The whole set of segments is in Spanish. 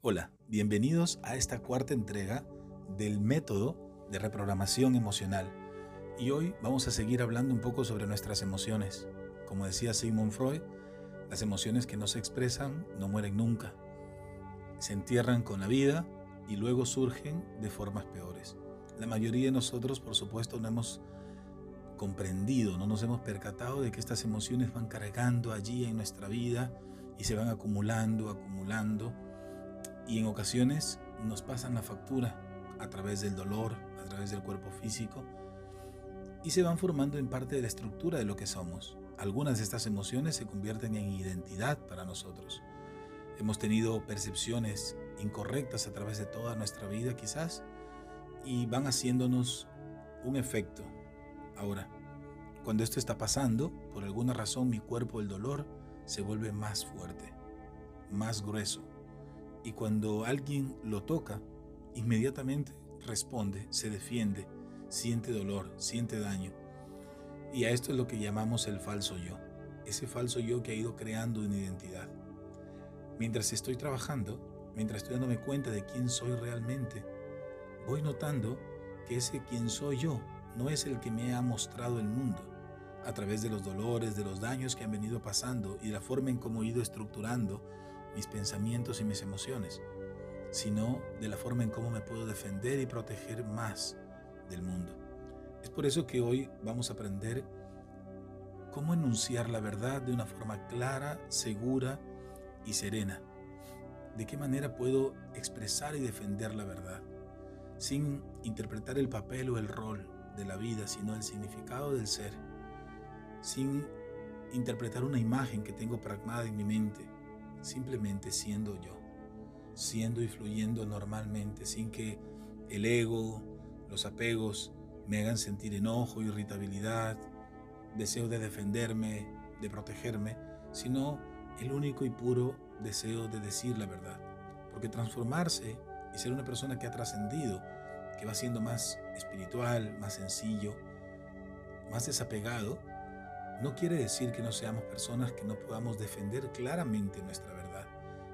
Hola, bienvenidos a esta cuarta entrega del método de reprogramación emocional. Y hoy vamos a seguir hablando un poco sobre nuestras emociones. Como decía Sigmund Freud, las emociones que no se expresan no mueren nunca. Se entierran con la vida y luego surgen de formas peores. La mayoría de nosotros, por supuesto, no hemos comprendido, no nos hemos percatado de que estas emociones van cargando allí en nuestra vida y se van acumulando, acumulando y en ocasiones nos pasan la factura a través del dolor, a través del cuerpo físico y se van formando en parte de la estructura de lo que somos. Algunas de estas emociones se convierten en identidad para nosotros. Hemos tenido percepciones incorrectas a través de toda nuestra vida quizás y van haciéndonos un efecto. Ahora, cuando esto está pasando, por alguna razón mi cuerpo, el dolor, se vuelve más fuerte, más grueso y cuando alguien lo toca, inmediatamente responde, se defiende, siente dolor, siente daño. Y a esto es lo que llamamos el falso yo, ese falso yo que ha ido creando una identidad. Mientras estoy trabajando, mientras estoy dándome cuenta de quién soy realmente, voy notando que ese quién soy yo no es el que me ha mostrado el mundo a través de los dolores, de los daños que han venido pasando y la forma en cómo he ido estructurando mis pensamientos y mis emociones, sino de la forma en cómo me puedo defender y proteger más del mundo. Es por eso que hoy vamos a aprender cómo enunciar la verdad de una forma clara, segura y serena. De qué manera puedo expresar y defender la verdad, sin interpretar el papel o el rol de la vida, sino el significado del ser, sin interpretar una imagen que tengo pragmada en mi mente, simplemente siendo yo, siendo y fluyendo normalmente, sin que el ego, los apegos me hagan sentir enojo, irritabilidad, deseo de defenderme, de protegerme, sino el único y puro deseo de decir la verdad. Porque transformarse y ser una persona que ha trascendido, que va siendo más espiritual, más sencillo, más desapegado, no quiere decir que no seamos personas que no podamos defender claramente nuestra verdad,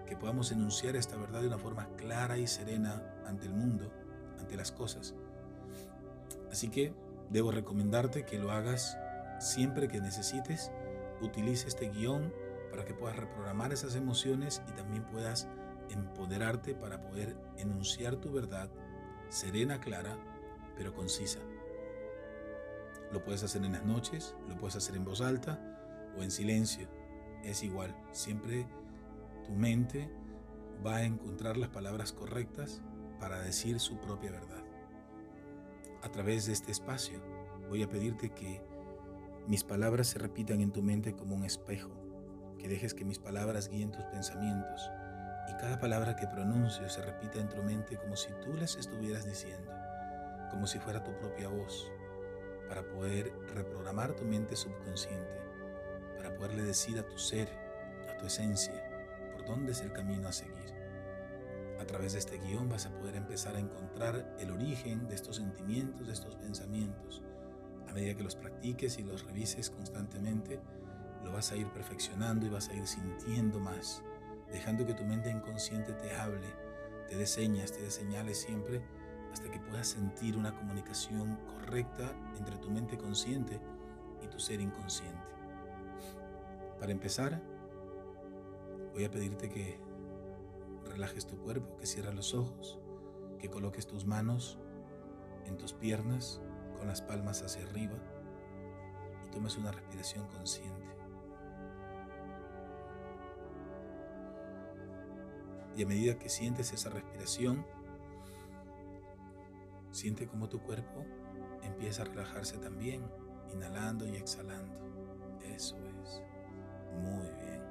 que podamos enunciar esta verdad de una forma clara y serena ante el mundo, ante las cosas. Así que debo recomendarte que lo hagas siempre que necesites. Utilice este guion para que puedas reprogramar esas emociones y también puedas empoderarte para poder enunciar tu verdad serena, clara, pero concisa. Lo puedes hacer en las noches, lo puedes hacer en voz alta o en silencio. Es igual, siempre tu mente va a encontrar las palabras correctas para decir su propia verdad. A través de este espacio voy a pedirte que mis palabras se repitan en tu mente como un espejo, que dejes que mis palabras guíen tus pensamientos y cada palabra que pronuncio se repita en tu mente como si tú las estuvieras diciendo, como si fuera tu propia voz, para poder reprogramar tu mente subconsciente, para poderle decir a tu ser, a tu esencia, por dónde es el camino a seguir. A través de este guion vas a poder empezar a encontrar el origen de estos sentimientos, de estos pensamientos. A medida que los practiques y los revises constantemente, lo vas a ir perfeccionando y vas a ir sintiendo más, dejando que tu mente inconsciente te hable, te dé señas, te dé señales siempre hasta que puedas sentir una comunicación correcta entre tu mente consciente y tu ser inconsciente. Para empezar, voy a pedirte que relajes tu cuerpo, que cierres los ojos, que coloques tus manos en tus piernas con las palmas hacia arriba y tomes una respiración consciente. Y a medida que sientes esa respiración, Siente como tu cuerpo empieza a relajarse también, inhalando y exhalando. Eso es. Muy bien.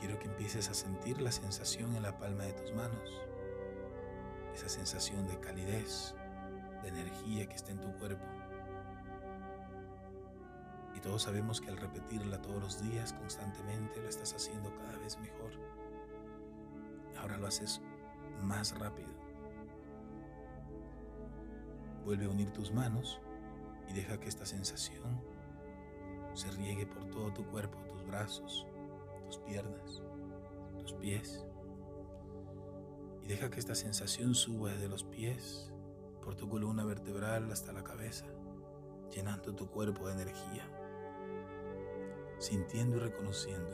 Quiero que empieces a sentir la sensación en la palma de tus manos. Esa sensación de calidez, de energía que está en tu cuerpo. Y todos sabemos que al repetirla todos los días constantemente lo estás haciendo cada vez mejor. Ahora lo haces más rápido. Vuelve a unir tus manos y deja que esta sensación se riegue por todo tu cuerpo, tus brazos, tus piernas. tus pies. Y deja que esta sensación suba desde los pies por tu columna vertebral hasta la cabeza, llenando tu cuerpo de energía, sintiendo y reconociendo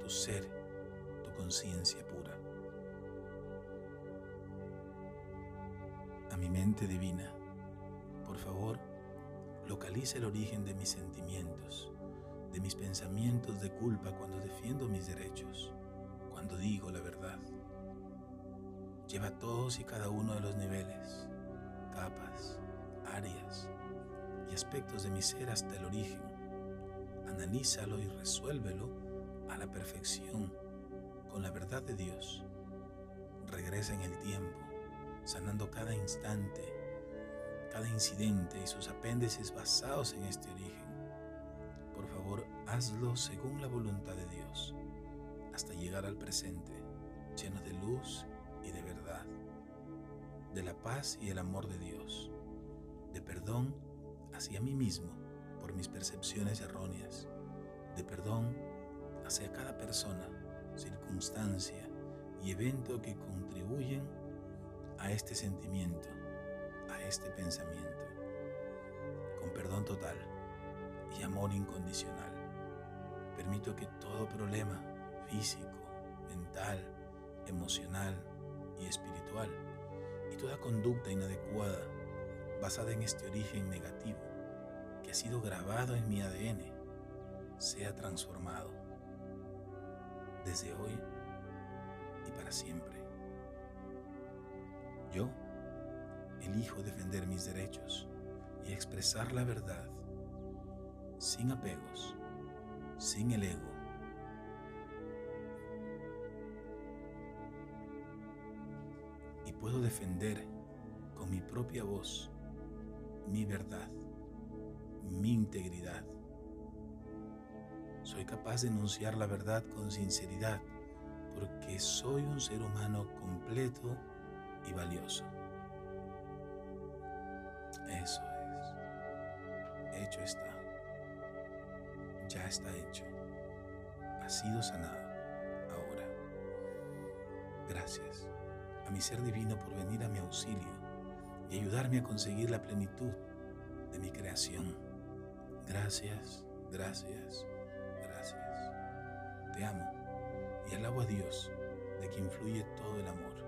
tu ser, tu conciencia pura. Mente divina, por favor, localiza el origen de mis sentimientos de mis pensamientos de culpa cuando defiendo mis derechos, cuando digo la verdad. Lleva todos y cada uno de los niveles, capas, áreas y aspectos de mi ser hasta el origen. Analízalo y resuélvelo a la perfección con la verdad de Dios. Regresa en el tiempo, sanando cada instante, cada incidente y sus apéndices basados en este origen. Hazlo según la voluntad de Dios, hasta llegar al presente, lleno de luz y de verdad, de la paz y el amor de Dios, de perdón hacia mí mismo por mis percepciones erróneas, de perdón hacia cada persona, circunstancia y evento que contribuyen a este sentimiento, a este pensamiento, con perdón total y amor incondicional. Permito que todo problema físico, mental, emocional y espiritual y toda conducta inadecuada basada en este origen negativo que ha sido grabado en mi ADN sea transformado desde hoy y para siempre. Yo elijo defender mis derechos y expresar la verdad sin apegos sin el ego. Y puedo defender con mi propia voz mi verdad, mi integridad. Soy capaz de enunciar la verdad con sinceridad porque soy un ser humano completo y valioso. Eso es. Hecho está ya está hecho. Ha sido sanado. Ahora. Gracias a mi ser divino por venir a mi auxilio y ayudarme a conseguir la plenitud de mi creación. Gracias, gracias, gracias. Te amo y alabo a Dios de que influye todo el amor.